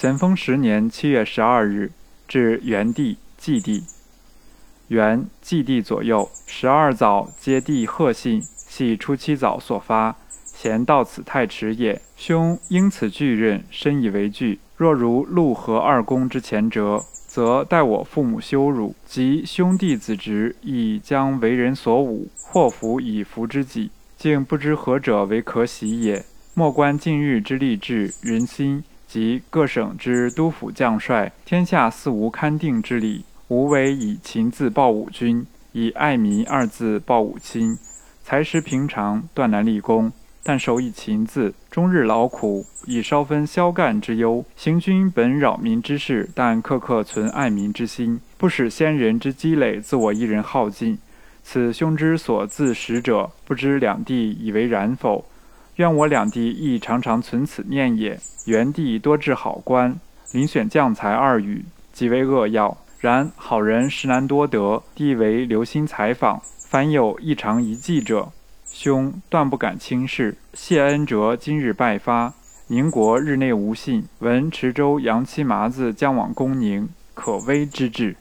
咸丰十年七月十二日，至元帝、祭帝。元、祭帝左右，十二早皆帝贺信，系初七早所发。贤到此太迟也。兄因此惧任，深以为惧。若如陆和二公之前折，则待我父母羞辱；及兄弟子侄，亦将为人所侮，祸福以福之己，竟不知何者为可喜也。莫观近日之吏治人心，及各省之督府将帅，天下似无堪定之理。吾为以勤字报吾君，以爱民二字报吾亲。才识平常，断难立功，但守以勤字，终日劳苦，以稍分宵干之忧。行军本扰民之事，但刻刻存爱民之心，不使先人之积累自我一人耗尽。此兄之所自识者，不知两地以为然否？愿我两地亦常常存此念也。元帝多治好官，遴选将才二语，极为扼要。然好人实难多得，帝为留心采访，凡有异常遗迹者，兄断不敢轻视。谢恩哲今日拜发，宁国日内无信，闻池州杨七麻子将往攻宁，可危之至。